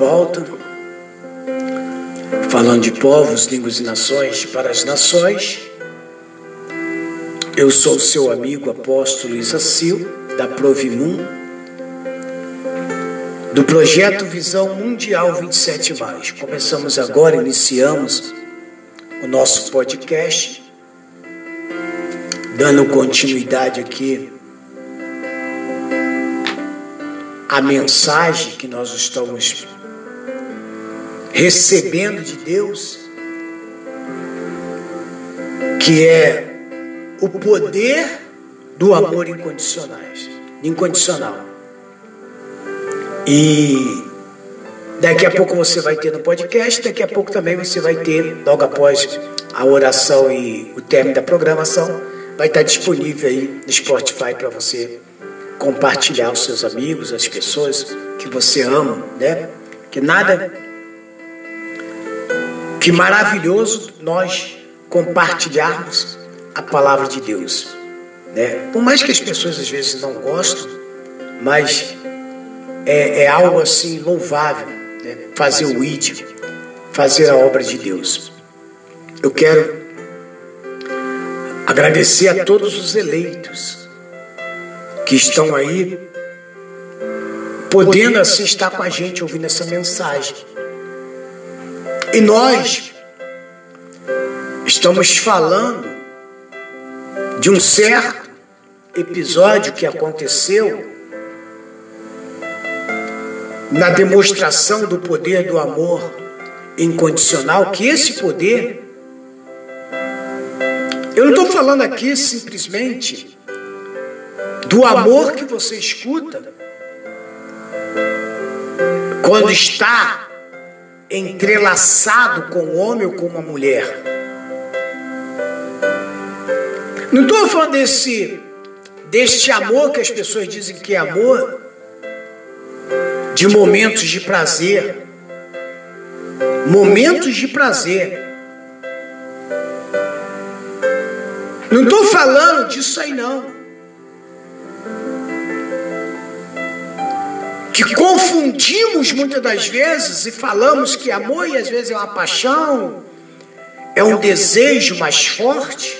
Volta, falando de povos, línguas e nações para as nações. Eu sou seu amigo apóstolo Isacil, da Provimum, do projeto Visão Mundial 27. Começamos agora, iniciamos o nosso podcast, dando continuidade aqui a mensagem que nós estamos recebendo de Deus, que é o poder do amor incondicionais, incondicional. E daqui a pouco você vai ter no podcast, daqui a pouco também você vai ter, logo após a oração e o término da programação, vai estar disponível aí no Spotify para você compartilhar aos seus amigos, as pessoas que você ama, né? Que nada que maravilhoso nós compartilharmos a palavra de Deus, né? Por mais que as pessoas às vezes não gostem, mas é, é algo assim louvável, né? fazer o id, fazer a obra de Deus. Eu quero agradecer a todos os eleitos que estão aí, podendo assim estar com a gente ouvindo essa mensagem. E nós estamos falando de um certo episódio que aconteceu na demonstração do poder do amor incondicional, que esse poder, eu não estou falando aqui simplesmente do amor que você escuta quando está entrelaçado com um homem ou com uma mulher. Não estou falando desse, deste amor que as pessoas dizem que é amor, de momentos de prazer. Momentos de prazer. Não estou falando disso aí, não. Que confundimos muitas das vezes e falamos que amor e às vezes é uma paixão, é um desejo mais forte.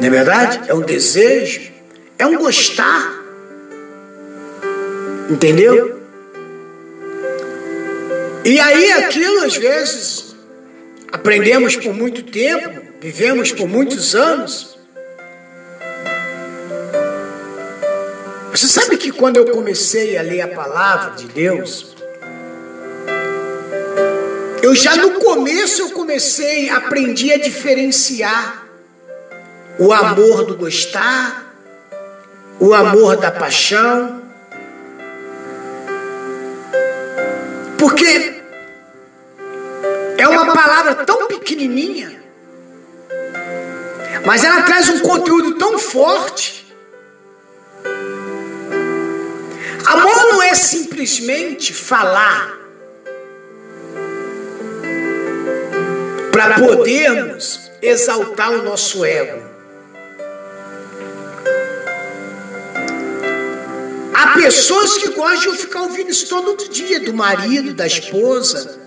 Não é verdade? É um desejo, é um gostar. Entendeu? E aí aquilo às vezes aprendemos por muito tempo, vivemos por muitos anos, Você sabe que quando eu comecei a ler a palavra de Deus, eu já no começo eu comecei, aprendi a diferenciar o amor do gostar, o amor da paixão. Porque é uma palavra tão pequenininha, mas ela traz um conteúdo tão forte Amor não é simplesmente falar para podermos exaltar o nosso ego. Há pessoas que gostam de ficar ouvindo isso todo dia, do marido, da esposa,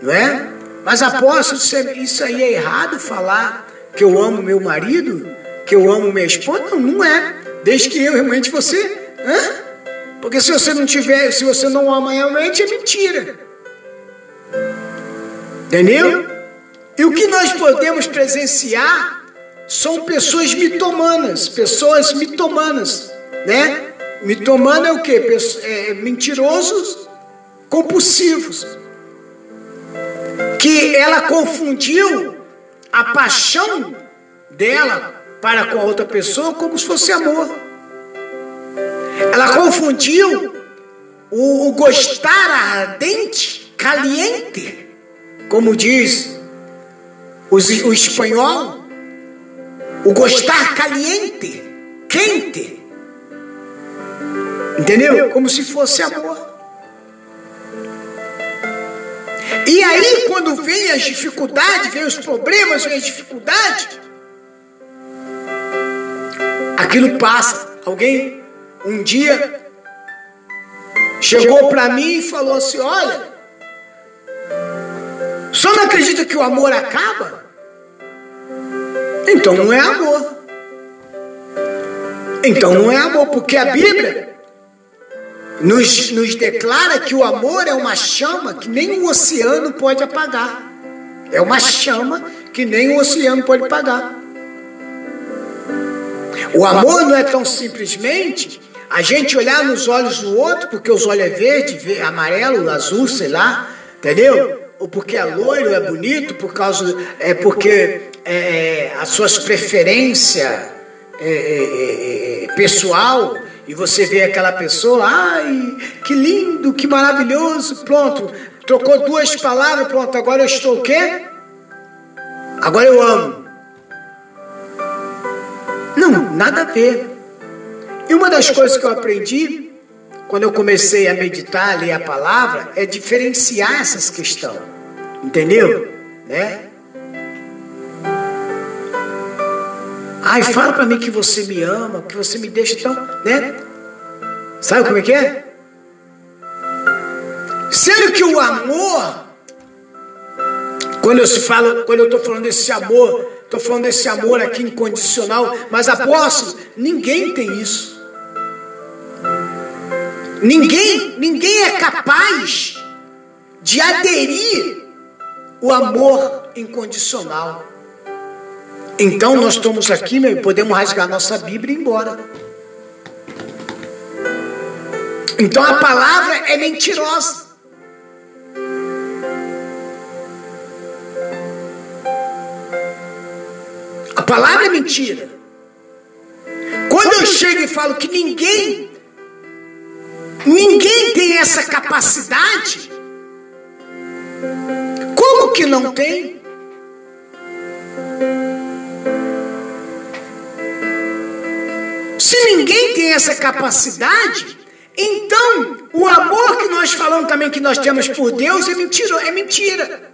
não é? Mas apóstolo, isso aí é errado falar que eu amo meu marido, que eu amo minha esposa? Não, não é. Desde que eu realmente você. Hã? Porque se você não tiver, se você não ama realmente, é mentira. Entendeu? E o que nós podemos presenciar são pessoas mitomanas, pessoas mitomanas, né? Mitomano é o quê? É, mentirosos compulsivos. Que ela confundiu a paixão dela para com a outra pessoa como se fosse amor. Ela confundiu o, o gostar ardente, caliente, como diz o, o espanhol, o gostar caliente, quente. Entendeu? Como se fosse amor. E aí, quando vem as dificuldades, vem os problemas, vem as dificuldades, aquilo passa. Alguém um dia chegou para mim e falou assim: Olha, só não acredita que o amor acaba? Então não é amor. Então não é amor, porque a Bíblia nos, nos declara que o amor é uma chama que nem o oceano pode apagar. É uma chama que nem o oceano pode apagar. O amor não é tão simplesmente a gente olhar nos olhos do outro, porque os olhos é verde, amarelo, azul, sei lá, entendeu? Ou porque é loiro, é bonito, por causa é porque é, é as suas preferências é, é, é, pessoal e você vê aquela pessoa, ai, que lindo, que maravilhoso, pronto, trocou duas palavras, pronto, agora eu estou o quê? Agora eu amo. Não, nada a ver. E uma das coisas que eu aprendi quando eu comecei a meditar, a ler a palavra, é diferenciar essas questões. Entendeu? Né? Ai, fala para mim que você me ama, que você me deixa tão, né? Sabe como é que é? Sendo que o amor, quando eu falo, quando eu estou falando desse amor, estou falando desse amor aqui incondicional, mas apóstolo, ninguém tem isso. Ninguém, ninguém é capaz de aderir o amor incondicional. Então nós estamos aqui, meu, podemos rasgar nossa Bíblia e ir embora. Então a palavra é mentirosa. A palavra é mentira. Quando eu chego e falo que ninguém, ninguém tem essa capacidade, como que não tem? Se ninguém tem essa capacidade, então o amor que nós falamos também que nós temos por Deus é mentira, é mentira.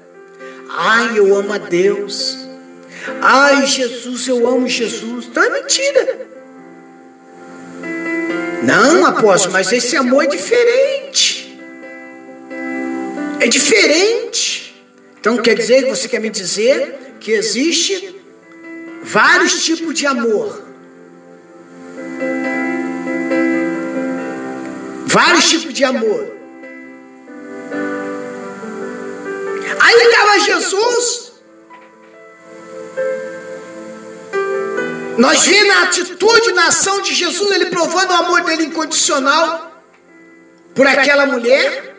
Ai, eu amo a Deus. Ai, Jesus, eu amo Jesus. Então é mentira. Não, apóstolo, mas esse amor é diferente. É diferente. Então quer dizer, você quer me dizer que existe vários tipos de amor. Vários tipos de amor. Aí estava Jesus. Nós vemos a atitude na ação de Jesus, ele provando o amor dele incondicional por aquela mulher,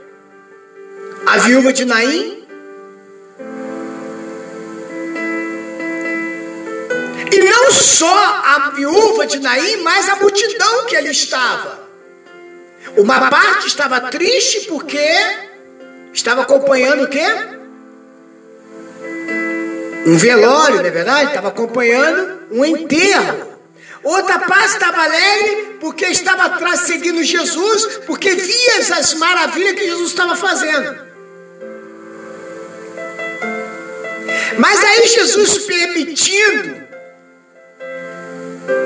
a viúva de Naim. E não só a viúva de Naim, mas a multidão que ali estava. Uma parte estava triste porque estava acompanhando o quê? Um velório, não é verdade? Estava acompanhando um enterro. Outra parte estava alegre porque estava atrás seguindo Jesus, porque via as maravilhas que Jesus estava fazendo. Mas aí Jesus permitindo,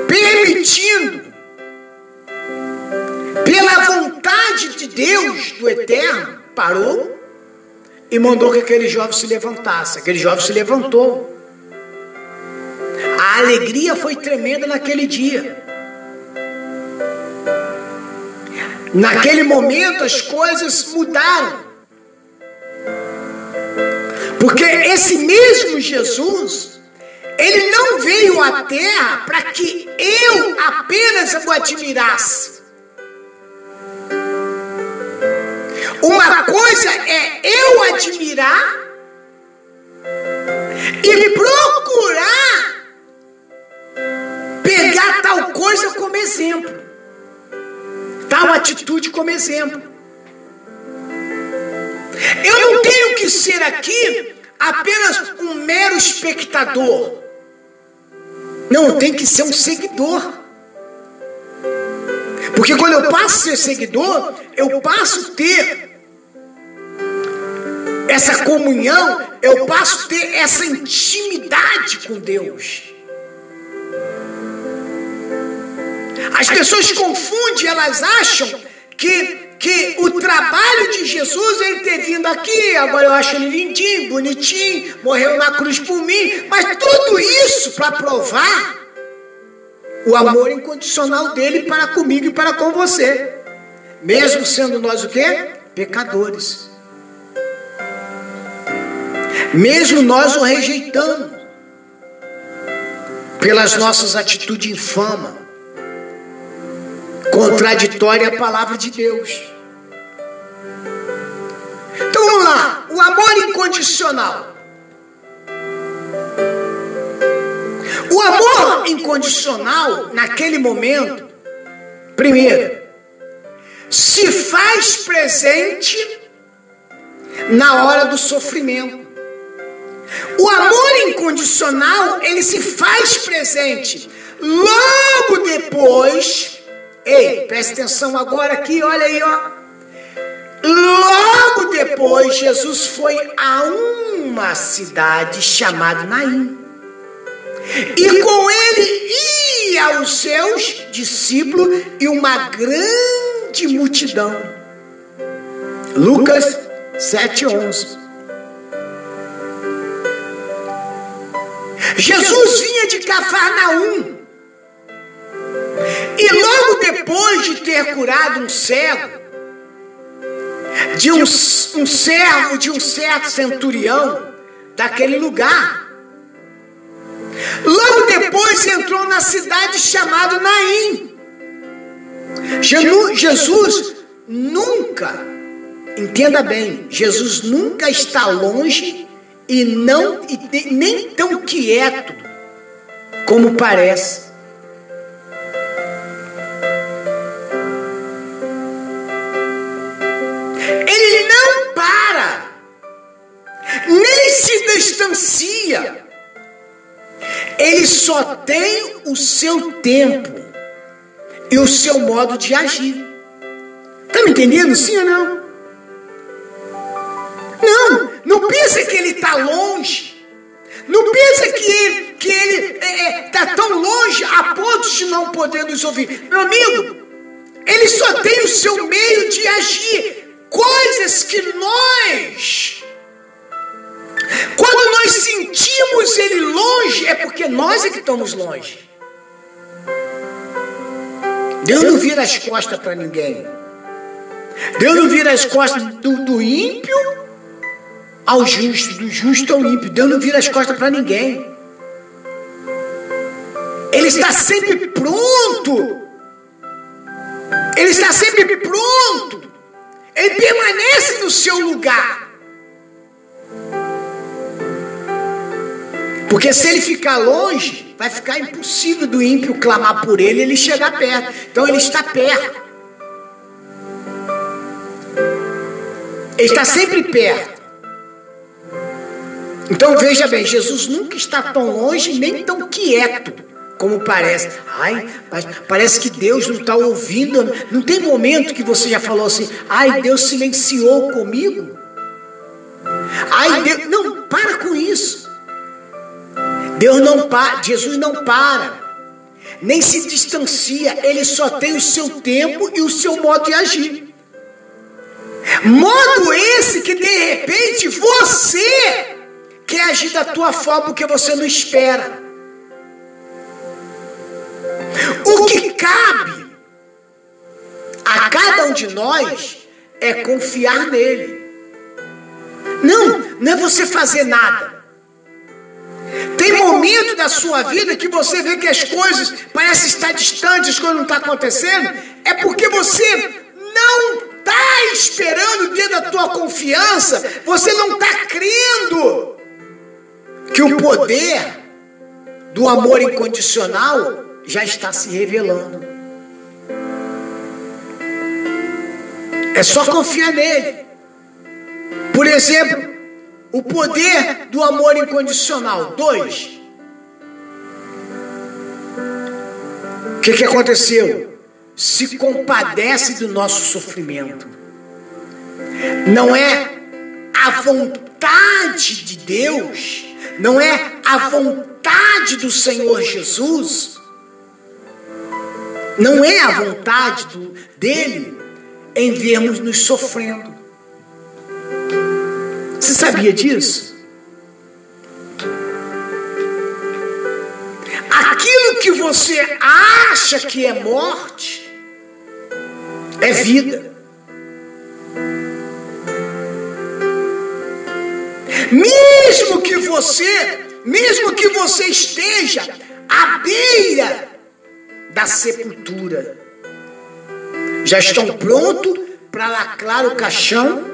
permitindo pela vontade de Deus, do Eterno, parou e mandou que aquele jovem se levantasse. Aquele jovem se levantou. A alegria foi tremenda naquele dia. Naquele momento as coisas mudaram. Porque esse mesmo Jesus, Ele não veio à terra para que eu apenas o admirasse. Uma coisa é eu admirar e procurar pegar tal coisa como exemplo, tal atitude como exemplo. Eu não tenho que ser aqui apenas um mero espectador. Não, tenho que ser um seguidor. Porque quando eu passo a ser seguidor, eu passo a ter essa comunhão, eu passo a ter essa intimidade com Deus. As pessoas confundem, elas acham que, que o trabalho de Jesus ele ter vindo aqui, agora eu acho ele lindinho, bonitinho, morreu na cruz por mim, mas tudo isso para provar o amor incondicional dele para comigo e para com você. Mesmo sendo nós o quê? Pecadores. Mesmo nós o rejeitando pelas nossas atitudes infama, contraditória à palavra de Deus. Então vamos lá, o amor incondicional. O amor incondicional, naquele momento, primeiro, se faz presente na hora do sofrimento. O amor incondicional, ele se faz presente logo depois. Ei, preste atenção agora aqui, olha aí, ó. Logo depois, Jesus foi a uma cidade chamada Naim. E com ele ia os seus discípulos e uma grande multidão. Lucas 7:11. Jesus vinha de Cafarnaum. E logo depois de ter curado um cego, de um, um servo de um certo centurião daquele lugar, logo depois entrou na cidade chamada Naim. Jesus nunca, entenda bem, Jesus nunca está longe e não e nem tão quieto como parece. Ele não para, nem se distancia. Ele só tem o seu tempo e o seu modo de agir. Está me entendendo, sim ou não? Não, não pensa que ele está longe. Não pensa que ele que ele está é, é, tá tão longe a ponto de não poder nos ouvir. Meu amigo, ele só tem o seu meio de agir. Coisas que nós, quando nós sentimos ele longe, é porque nós é que estamos longe. Deus não vira as costas para ninguém. Deus não vira as costas do, do ímpio ao justo, do justo ao ímpio. Deus não vira as costas para ninguém. Ele está sempre pronto. Ele está sempre pronto. Ele permanece no seu lugar. Porque se ele ficar longe, vai ficar impossível do ímpio clamar por ele e ele chegar perto. Então ele está perto. Ele está sempre perto. Então veja bem, Jesus nunca está tão longe nem tão quieto como parece. Ai, parece que Deus não está ouvindo. Não tem momento que você já falou assim, ai, Deus silenciou comigo? Ai, Deus. Não, para com isso. Deus não para, Jesus não para, nem se distancia, ele só tem o seu tempo e o seu modo de agir. Modo esse que de repente você quer agir da tua forma porque você não espera. O que cabe a cada um de nós é confiar nele. Não, não é você fazer nada. Tem momento da sua vida que você vê que as coisas parecem estar distantes, as coisas não estão acontecendo, é porque você não está esperando dentro da tua confiança, você não está crendo que o poder do amor incondicional já está se revelando. É só confiar nele. Por exemplo, o poder do amor incondicional. Dois. O que, que aconteceu? Se compadece do nosso sofrimento. Não é a vontade de Deus, não é a vontade do Senhor Jesus, não é a vontade do, dele em vermos nos sofrendo. Você sabia disso? Aquilo que você acha que é morte é vida. Mesmo que você, mesmo que você esteja à beira da sepultura, já estão prontos para lacrar o caixão,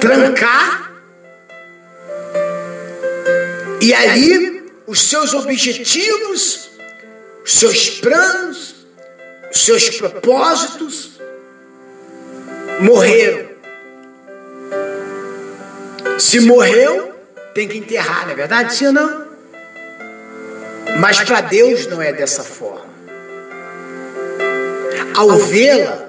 trancar, e ali os seus objetivos, os seus planos, os seus propósitos morreram. Se morreu, tem que enterrar, não é verdade? Sim ou não? Mas para Deus não é dessa forma. Ao vê-la,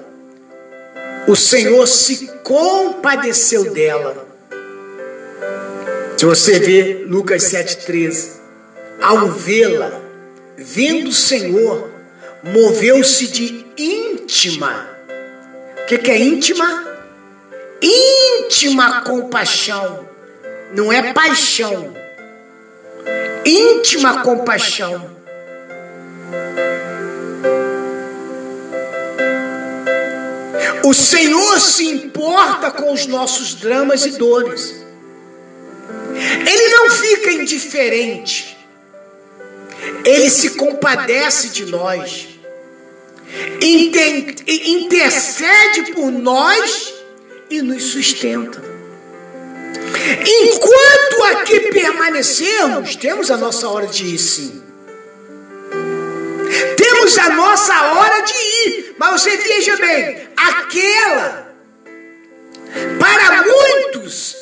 o Senhor se compadeceu dela. Se você vê Lucas 7,13, ao vê-la, vendo o Senhor, moveu-se de íntima. O que, que é íntima? Íntima compaixão, não é paixão. Íntima compaixão O Senhor se importa com os nossos dramas e dores. Ele não fica indiferente. Ele se compadece de nós. Intercede por nós e nos sustenta. Enquanto aqui permanecermos, temos a nossa hora de ir sim. Temos a nossa hora de ir. Mas você veja bem, aquela, para muitos,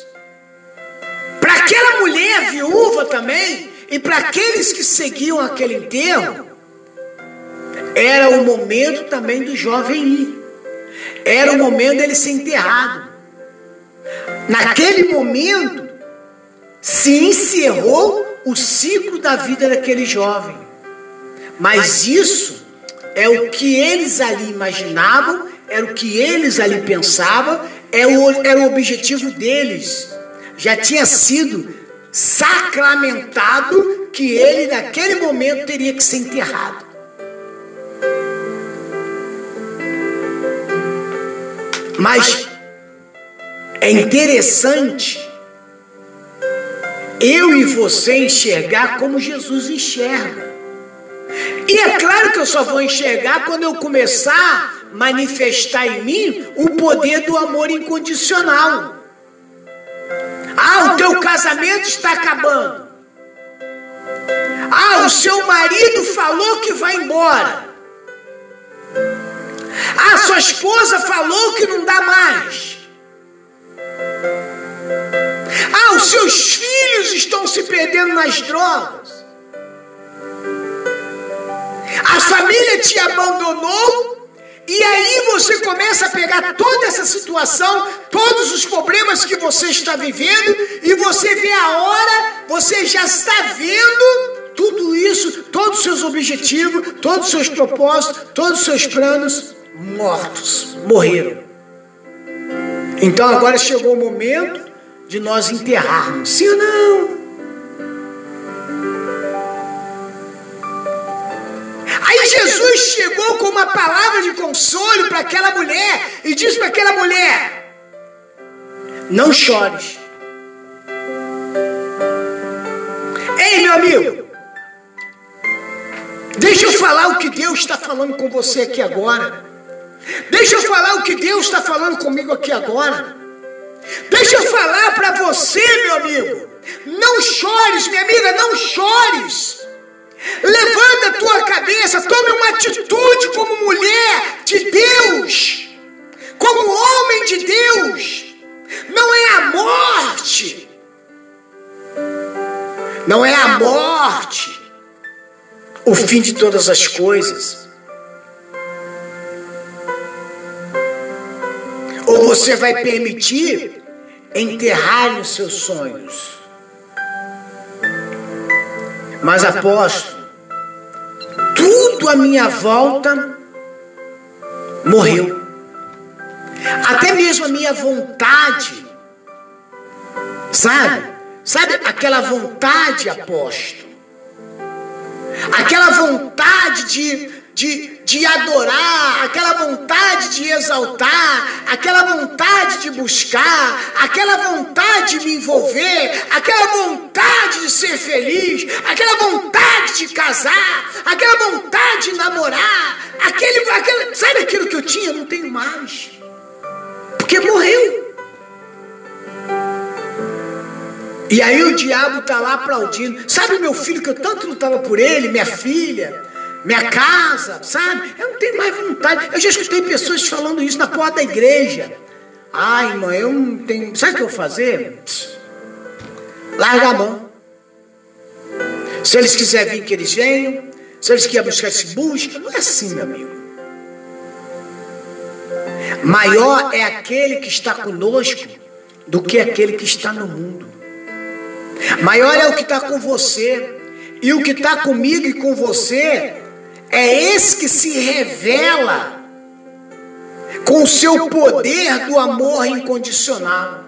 para aquela mulher viúva também, e para aqueles que seguiam aquele enterro, era o momento também do jovem ir. Era o momento dele ser enterrado. Naquele momento, se encerrou o ciclo da vida daquele jovem. Mas isso é o que eles ali imaginavam, era o que eles ali pensavam, era é o, era o objetivo deles. Já tinha sido sacramentado que ele, naquele momento, teria que ser enterrado. Mas é interessante eu e você enxergar como Jesus enxerga. E é claro que eu só vou enxergar quando eu começar a manifestar em mim o poder do amor incondicional. Ah, o teu casamento está acabando. Ah, o seu marido falou que vai embora. Ah, sua esposa falou que não dá mais. Ah, os seus filhos estão se perdendo nas drogas. A família te abandonou. E aí você começa a pegar toda essa situação, todos os problemas que você está vivendo, e você vê a hora, você já está vendo tudo isso, todos os seus objetivos, todos os seus propósitos, todos os seus planos mortos, morreram. Então agora chegou o momento de nós enterrarmos. Sim ou não? Aí Jesus chegou com uma palavra de consolo para aquela mulher e disse para aquela mulher: Não chores. Ei, meu amigo, deixa eu falar o que Deus está falando com você aqui agora. Deixa eu falar o que Deus está falando comigo aqui agora. Deixa eu falar para você, meu amigo. Não chores, minha amiga, não chores. Levanta a tua cabeça, tome uma atitude como mulher de Deus, como homem de Deus. Não é a morte, não é a morte o fim de todas as coisas. Ou você vai permitir enterrar os seus sonhos. Mas apóstolo, tudo à minha volta morreu. Até mesmo a minha vontade, sabe? Sabe aquela vontade, apóstolo? Aquela vontade de, de, de adorar, aquela vontade de exaltar, aquela vontade de buscar, aquela vontade de me envolver, aquela vontade de ser feliz, aquela vontade de casar, aquela vontade de namorar, aquele, aquele, sabe aquilo que eu tinha? Eu não tenho mais. Porque morreu. E aí o diabo está lá aplaudindo. Sabe meu filho que eu tanto lutava por ele, minha filha, minha casa, sabe? Eu não tenho mais vontade. Eu já escutei pessoas falando isso na porta da igreja. Ai, irmã, eu não tenho. Sabe o que eu vou fazer? Larga a mão. Se eles quiserem vir, que eles venham. Se eles querem buscar, se busca. Não é assim, meu amigo. Maior é aquele que está conosco do que aquele que está no mundo. Maior é o que está com você. E o que está comigo e com você é esse que se revela com o seu poder do amor incondicional.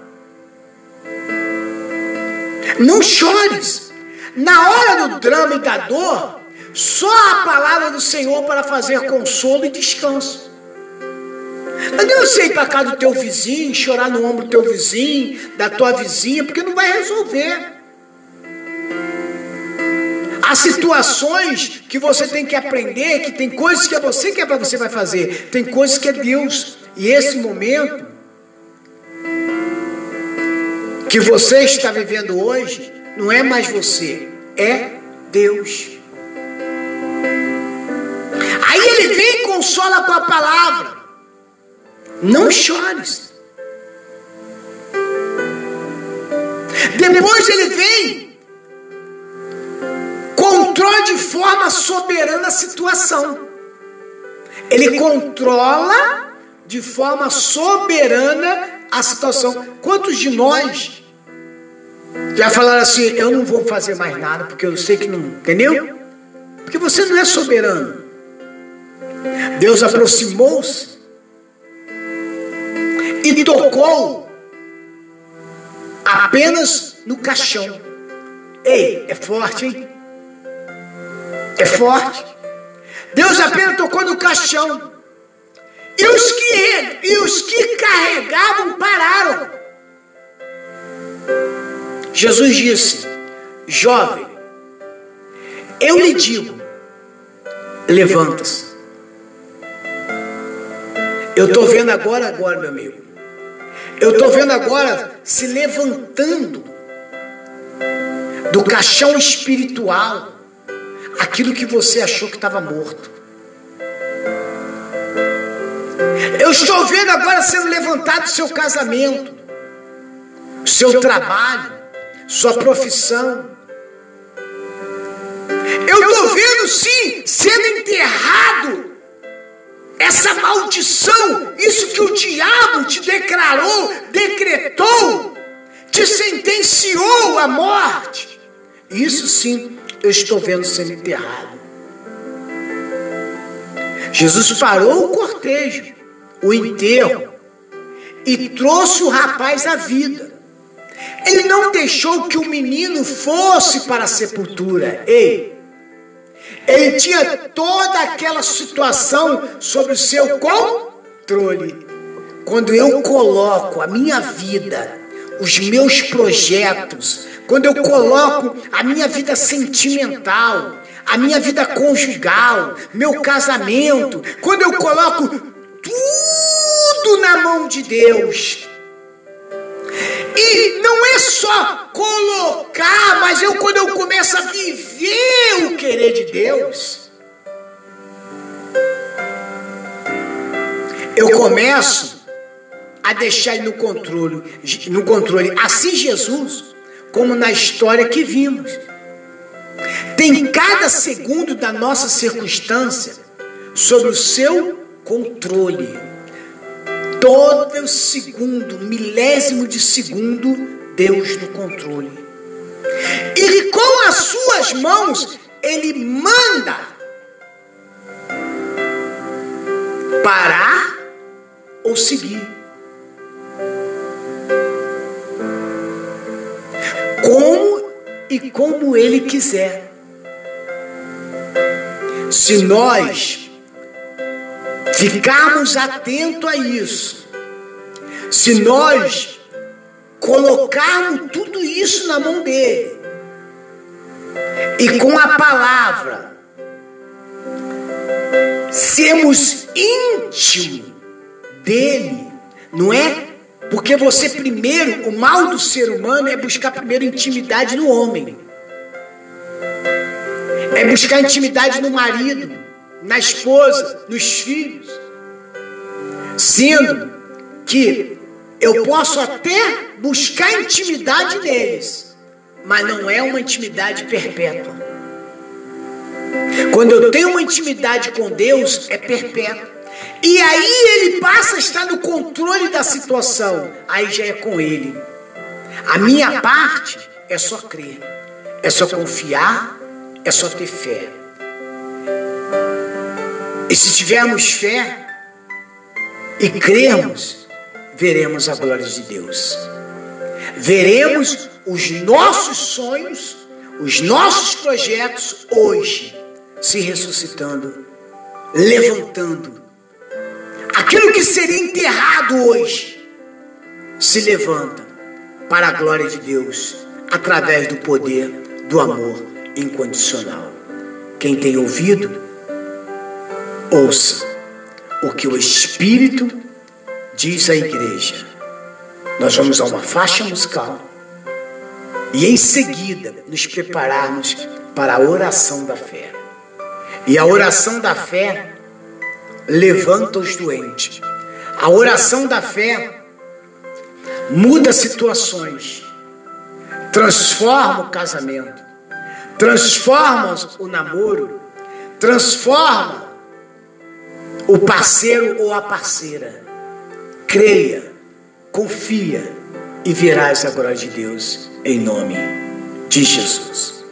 Não chores. Na hora do drama e da dor, só a palavra do Senhor para fazer consolo e descanso. Não sei para cá do teu vizinho, chorar no ombro do teu vizinho, da tua vizinha, porque não vai resolver. Há situações que você tem que aprender, que tem coisas que é você que é para você vai fazer, tem coisas que é Deus. E esse momento que você está vivendo hoje não é mais você, é Deus. Aí ele vem e consola com a palavra. Não chores. Depois ele vem, controla de forma soberana a situação. Ele controla de forma soberana a situação. Quantos de nós já falaram assim: eu não vou fazer mais nada porque eu sei que não. Entendeu? Porque você não é soberano. Deus aproximou-se e tocou apenas no caixão. Ei, é forte, hein? É forte. Deus apenas tocou no caixão. E os que, e os que carregavam pararam. Jesus disse: Jovem, eu lhe digo, levanta-se. Eu estou vendo agora, agora, meu amigo. Eu estou vendo agora se levantando do caixão espiritual aquilo que você achou que estava morto. Eu estou vendo agora sendo levantado seu casamento, seu trabalho, sua profissão. Eu estou vendo sim sendo enterrado essa maldição, isso que o diabo te declarou, decretou, te sentenciou à morte. Isso sim eu estou vendo sendo enterrado. Jesus parou o cortejo, o enterro, e trouxe o rapaz à vida. Ele não deixou que o menino fosse para a sepultura. Ei, ele tinha toda aquela situação sobre o seu controle. Quando eu coloco a minha vida, os meus projetos, quando eu coloco a minha vida sentimental, a minha vida conjugal, meu casamento, quando eu coloco tudo na mão de Deus. E não é só colocar, mas eu quando eu começo a viver o querer de Deus, eu começo a deixar ele no controle, no controle, assim Jesus, como na história que vimos. Tem cada segundo da nossa circunstância sob o seu controle. Todo segundo, milésimo de segundo, Deus no controle. E com as suas mãos, Ele manda parar ou seguir. Como e como Ele quiser. Se nós ficarmos atentos a isso, se nós colocarmos tudo isso na mão dele, e com a palavra, sermos íntimos dele, não é? Porque você primeiro, o mal do ser humano é buscar primeiro intimidade no homem. É buscar intimidade no marido, na esposa, nos filhos. Sendo que eu posso até buscar intimidade neles, mas não é uma intimidade perpétua. Quando eu tenho uma intimidade com Deus, é perpétua. E aí ele passa a estar no controle da situação. Aí já é com ele. A minha parte é só crer, é só confiar, é só ter fé. E se tivermos fé e crermos, veremos a glória de Deus. Veremos os nossos sonhos, os nossos projetos hoje se ressuscitando, levantando Aquilo que seria enterrado hoje se levanta para a glória de Deus através do poder do amor incondicional. Quem tem ouvido, ouça o que o Espírito diz à igreja. Nós vamos a uma faixa musical e em seguida nos prepararmos para a oração da fé. E a oração da fé levanta os doentes. A oração da fé muda situações, transforma o casamento, transforma o namoro, transforma o parceiro ou a parceira. Creia, confia e verás a glória de Deus em nome de Jesus.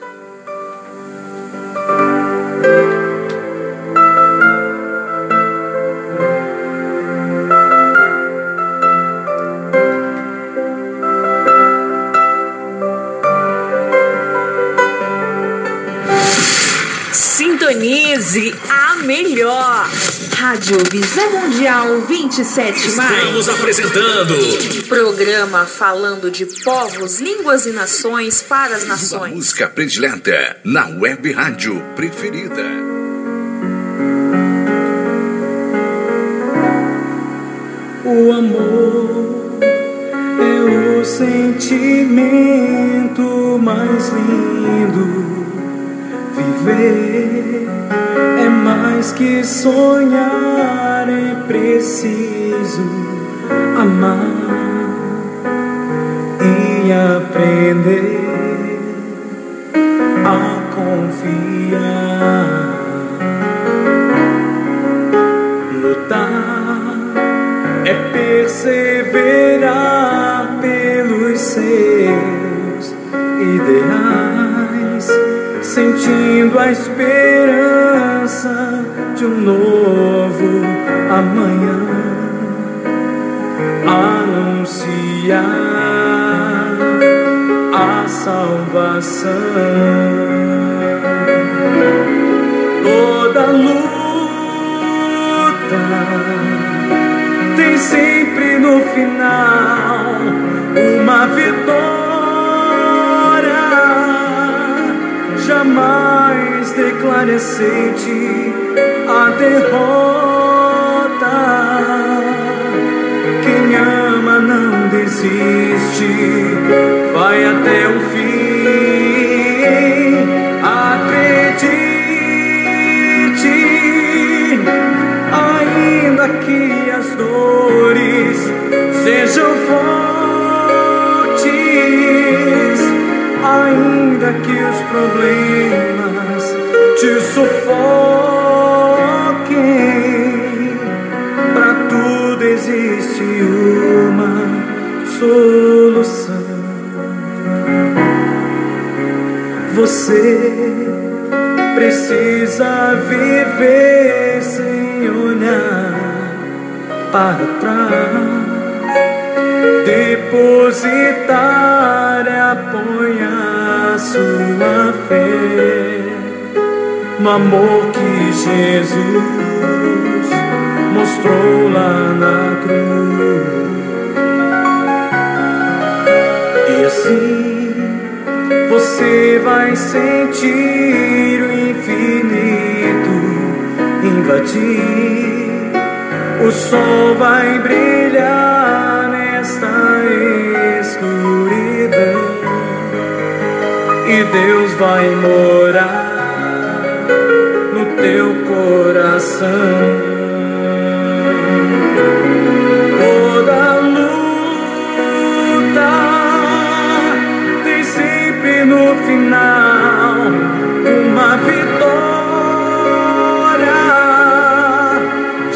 Rádio Visão Mundial 27 mais. Estamos apresentando Programa falando de povos, línguas e nações para as nações. música predileta na web rádio preferida. O amor é o sentimento mais lindo. Viver é mais que sonhar, é preciso amar e aprender a confiar. Lutar é perseverar pelos seus sentindo a esperança de um novo amanhã. Anunciar a salvação. Toda luta tem sempre no final uma vitória jamais declare aceite a derrota. Quem ama não desiste, vai até o fim. Acredite, ainda que as dores sejam fortes, ainda que os problemas te sufoquem, para tudo existe uma solução. Você precisa viver sem olhar para trás, depositar apoiar sua fé no amor que Jesus mostrou lá na cruz. E assim você vai sentir o infinito invadir. O sol vai brilhar e Deus vai morar no teu coração. Toda luta tem sempre no final uma vitória.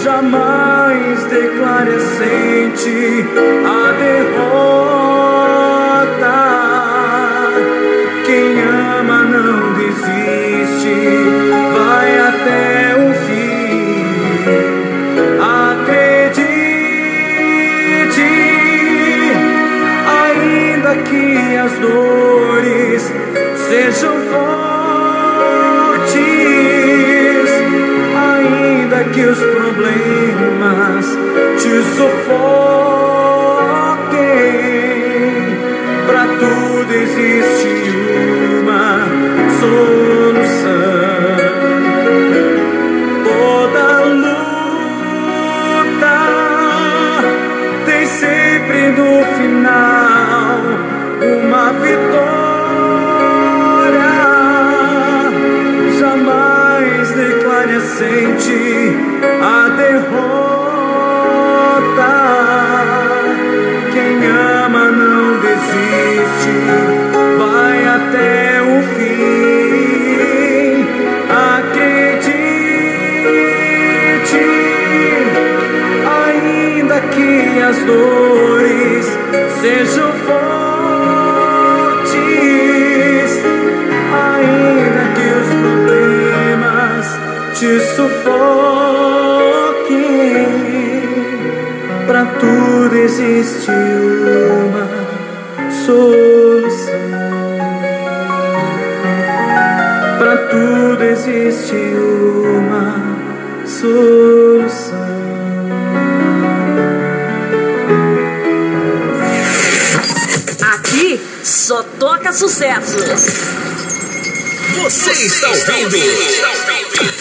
Jamais declare a derrota. As dores sejam fortes, ainda que os problemas te sufoquem, para tudo existe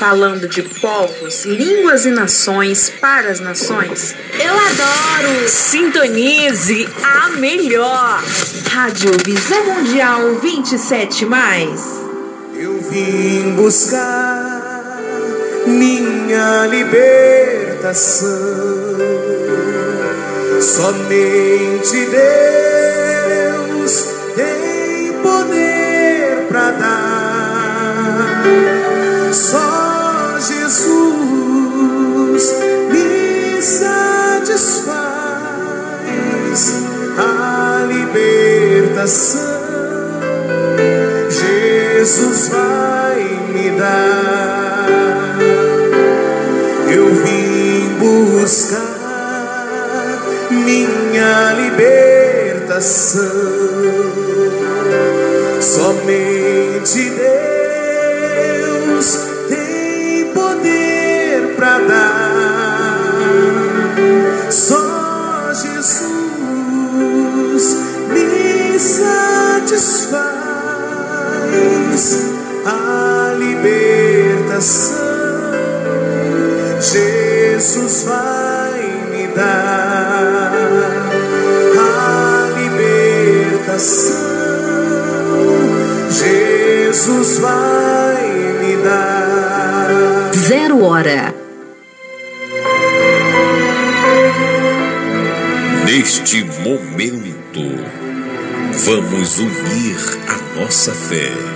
Falando de povos, línguas e nações para as nações. Eu adoro. Sintonize a melhor. Rádio Visão Mundial 27 mais. Eu vim buscar minha libertação. Somente Deus tem poder para dar. Só libertação. Jesus vai me dar. Eu vim buscar minha libertação. Somente Deus Jesus vai me dar a libertação. Jesus vai me dar. Zero hora. Neste momento, vamos unir a nossa fé.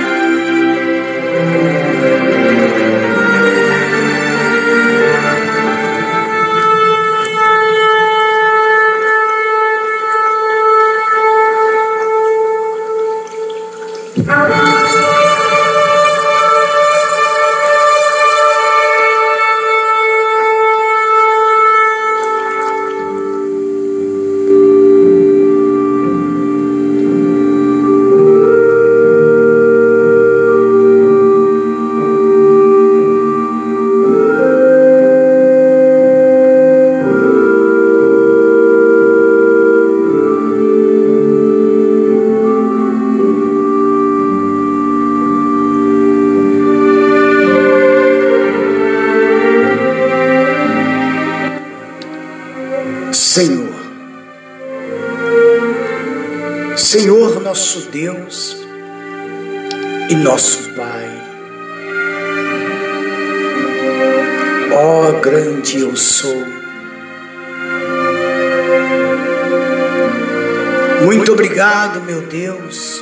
Muito obrigado, meu Deus,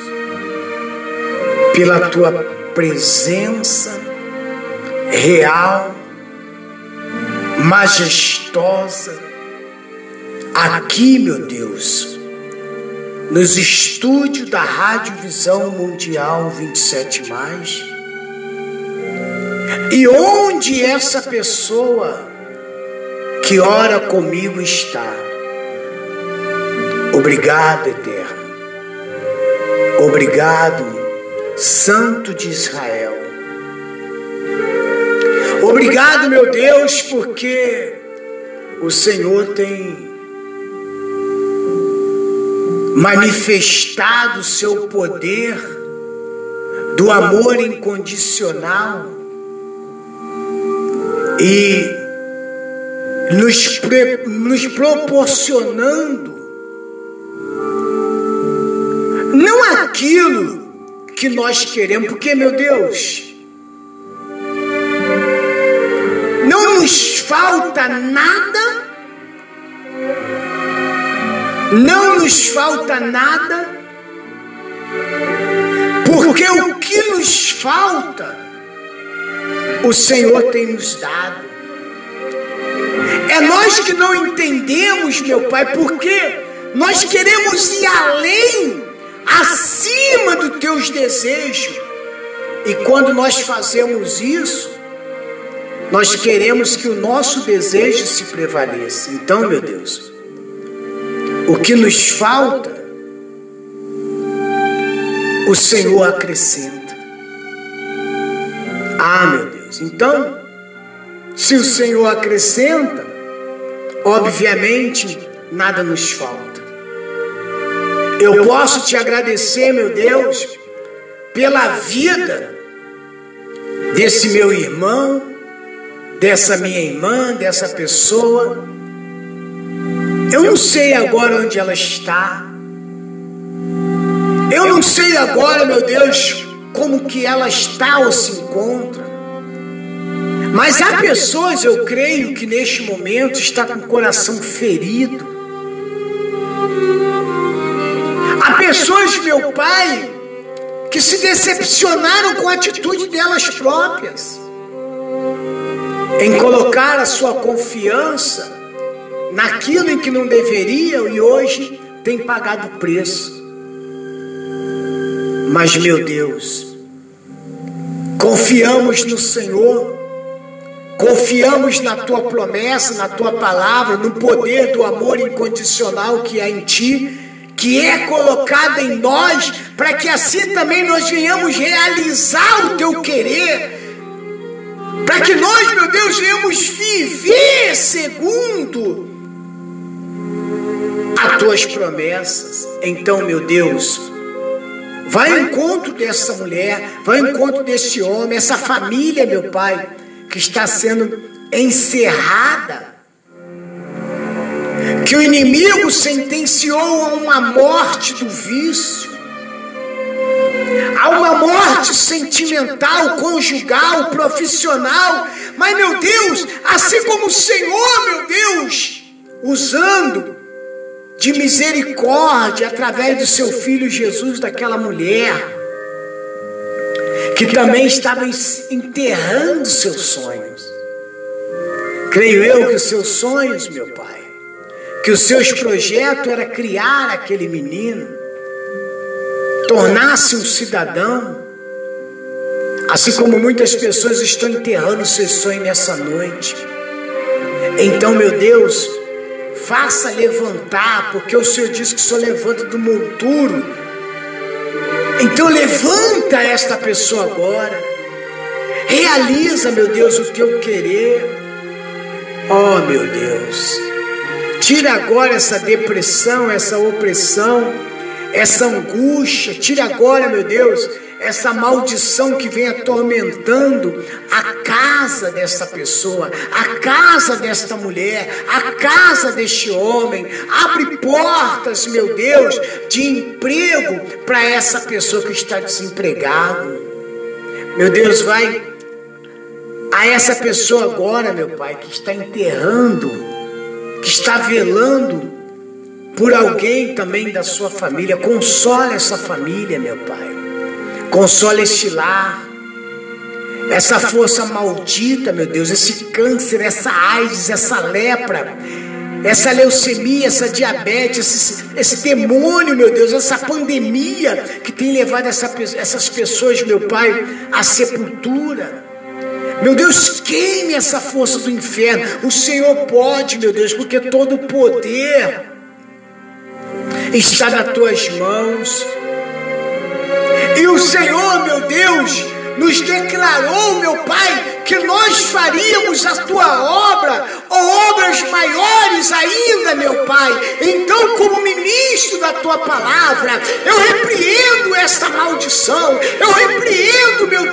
pela tua presença real, majestosa, aqui, meu Deus, nos estúdios da Rádio Visão Mundial 27 mais. E onde essa pessoa que ora comigo está? Obrigado, Eterno. Obrigado, Santo de Israel. Obrigado, meu Deus, porque o Senhor tem manifestado o seu poder do amor incondicional e nos, nos proporcionando não aquilo que nós queremos, porque, meu Deus, não nos falta nada não nos falta nada, porque o que nos falta, o Senhor tem nos dado. É nós que não entendemos, meu Pai, porque nós queremos ir além, acima dos teus desejos. E quando nós fazemos isso, nós queremos que o nosso desejo se prevaleça. Então, meu Deus, o que nos falta, o Senhor acrescenta. Ah, meu Deus. Então, se o Senhor acrescenta, obviamente nada nos falta. Eu posso te agradecer, meu Deus, pela vida desse meu irmão, dessa minha irmã, dessa pessoa eu não sei agora onde ela está. Eu não sei agora, meu Deus, como que ela está ou se encontra. Mas há pessoas, eu creio, que neste momento está com o coração ferido. Pessoas, meu Pai, que se decepcionaram com a atitude delas próprias, em colocar a sua confiança naquilo em que não deveriam e hoje tem pagado o preço. Mas, meu Deus, confiamos no Senhor, confiamos na tua promessa, na tua palavra, no poder do amor incondicional que há em ti, que é colocado em nós, para que assim também nós venhamos realizar o teu querer Para que nós, meu Deus, venhamos viver segundo as tuas promessas. Então, meu Deus, vai ao encontro dessa mulher, vai ao encontro desse homem, essa família, meu Pai, que está sendo encerrada. Que o inimigo sentenciou a uma morte do vício, a uma morte sentimental, conjugal, profissional. Mas, meu Deus, assim como o Senhor, meu Deus, usando de misericórdia através do seu filho Jesus, daquela mulher, que também estava enterrando seus sonhos. Creio eu que os seus sonhos, meu Pai, que os seus projetos era criar aquele menino, tornar-se um cidadão, assim como muitas pessoas estão enterrando seus sonhos nessa noite. Então, meu Deus, faça levantar, porque o Senhor disse que só levanta do monturo. Então levanta esta pessoa agora. Realiza, meu Deus, o teu querer. Oh, meu Deus. Tira agora essa depressão, essa opressão, essa angústia. Tira agora, meu Deus, essa maldição que vem atormentando a casa desta pessoa, a casa desta mulher, a casa deste homem. Abre portas, meu Deus, de emprego para essa pessoa que está desempregado. Meu Deus, vai a essa pessoa agora, meu Pai, que está enterrando, que está velando por alguém também da sua família. Consola essa família, meu Pai. Consola este lar. Essa força maldita, meu Deus, esse câncer, essa AIDS, essa lepra, essa leucemia, essa diabetes, esse, esse demônio, meu Deus, essa pandemia que tem levado essa, essas pessoas, meu Pai, à sepultura. Meu Deus, queime essa força do inferno. O Senhor pode, meu Deus, porque todo o poder está nas tuas mãos. E o Senhor, meu Deus, nos declarou, meu Pai, que nós faríamos a tua obra, ou obras maiores ainda, meu Pai. Então, como ministro da tua palavra, eu repreendo essa maldição, eu repreendo, meu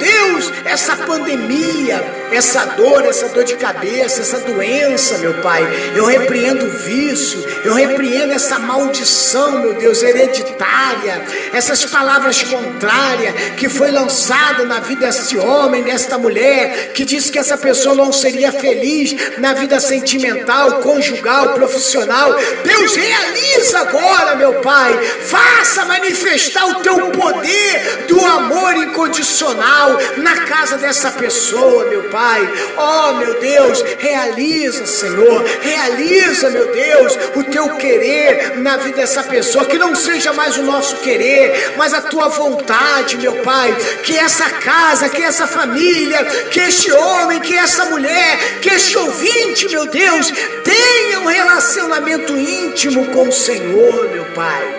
essa pandemia, essa dor, essa dor de cabeça, essa doença, meu Pai. Eu repreendo o vício, eu repreendo essa maldição, meu Deus, hereditária, essas palavras contrárias que foi lançada na vida desse homem, desta mulher, que disse que essa pessoa não seria feliz na vida sentimental, conjugal, profissional. Deus realiza agora, meu Pai. Faça manifestar o teu poder do amor incondicional na casa dessa pessoa, meu Pai. Oh, meu Deus, realiza, Senhor. Realiza, meu Deus, o teu querer na vida dessa pessoa. Que não seja mais o nosso querer, mas a tua vontade, meu Pai. Que essa casa, que essa família, que este homem, que essa mulher, que este ouvinte, meu Deus, tenha um relacionamento íntimo com o Senhor, meu Pai,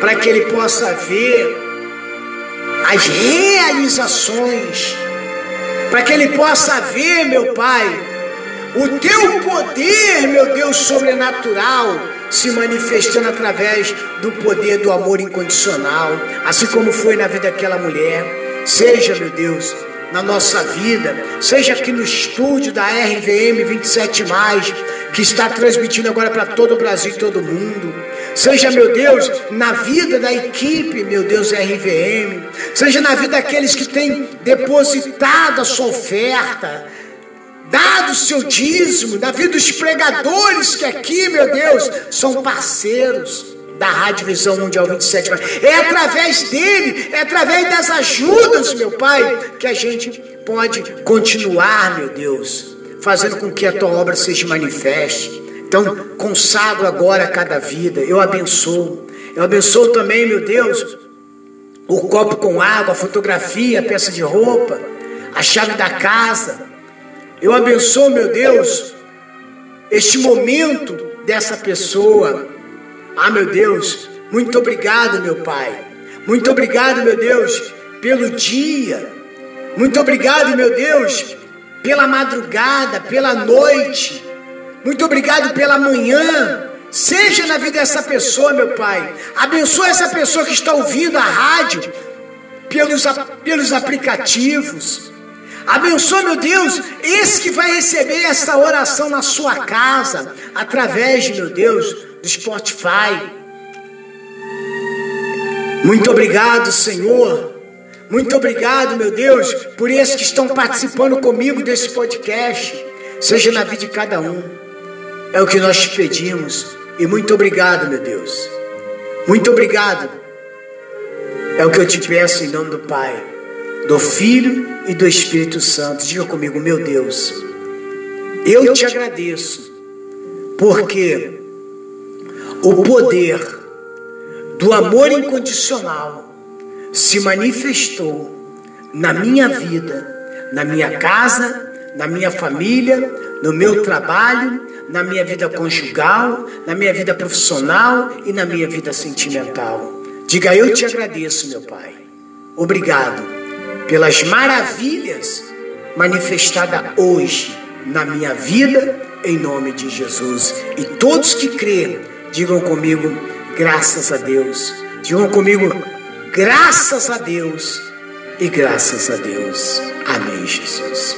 para que ele possa ver as realizações, para que ele possa ver, meu Pai, o teu poder, meu Deus, sobrenatural se manifestando através do poder do amor incondicional, assim como foi na vida daquela mulher. Seja, meu Deus, na nossa vida, seja aqui no estúdio da RVM 27, que está transmitindo agora para todo o Brasil e todo mundo. Seja, meu Deus, na vida da equipe, meu Deus, RVM. Seja na vida daqueles que têm depositado a sua oferta, dado o seu dízimo, na vida dos pregadores que aqui, meu Deus, são parceiros da Rádio Visão Mundial 27. É através dele, é através das ajudas, meu Pai, que a gente pode continuar, meu Deus, fazendo com que a tua obra seja manifeste. Então, consagro agora cada vida, eu abençoo. Eu abençoo também, meu Deus, o copo com água, a fotografia, a peça de roupa, a chave da casa. Eu abençoo, meu Deus, este momento dessa pessoa ah, meu Deus, muito obrigado, meu Pai. Muito obrigado, meu Deus, pelo dia. Muito obrigado, meu Deus, pela madrugada, pela noite. Muito obrigado pela manhã. Seja na vida dessa pessoa, meu Pai. Abençoa essa pessoa que está ouvindo a rádio pelos, pelos aplicativos. Abençoa, meu Deus, esse que vai receber essa oração na sua casa, através, meu Deus, do Spotify. Muito obrigado, Senhor. Muito obrigado, meu Deus, por esses que estão participando comigo desse podcast. Seja na vida de cada um. É o que nós te pedimos. E muito obrigado, meu Deus. Muito obrigado. É o que eu te peço em nome do Pai, do Filho e do Espírito Santo. Diga comigo, meu Deus. Eu te agradeço, porque o poder do amor incondicional se manifestou na minha vida, na minha casa, na minha família, no meu trabalho, na minha vida conjugal, na minha vida profissional e na minha vida sentimental. Diga, eu te agradeço, meu Pai. Obrigado pelas maravilhas manifestadas hoje na minha vida, em nome de Jesus. E todos que crêem, digam comigo, graças a Deus. Digam comigo, Graças a Deus e graças a Deus. Amém, Jesus.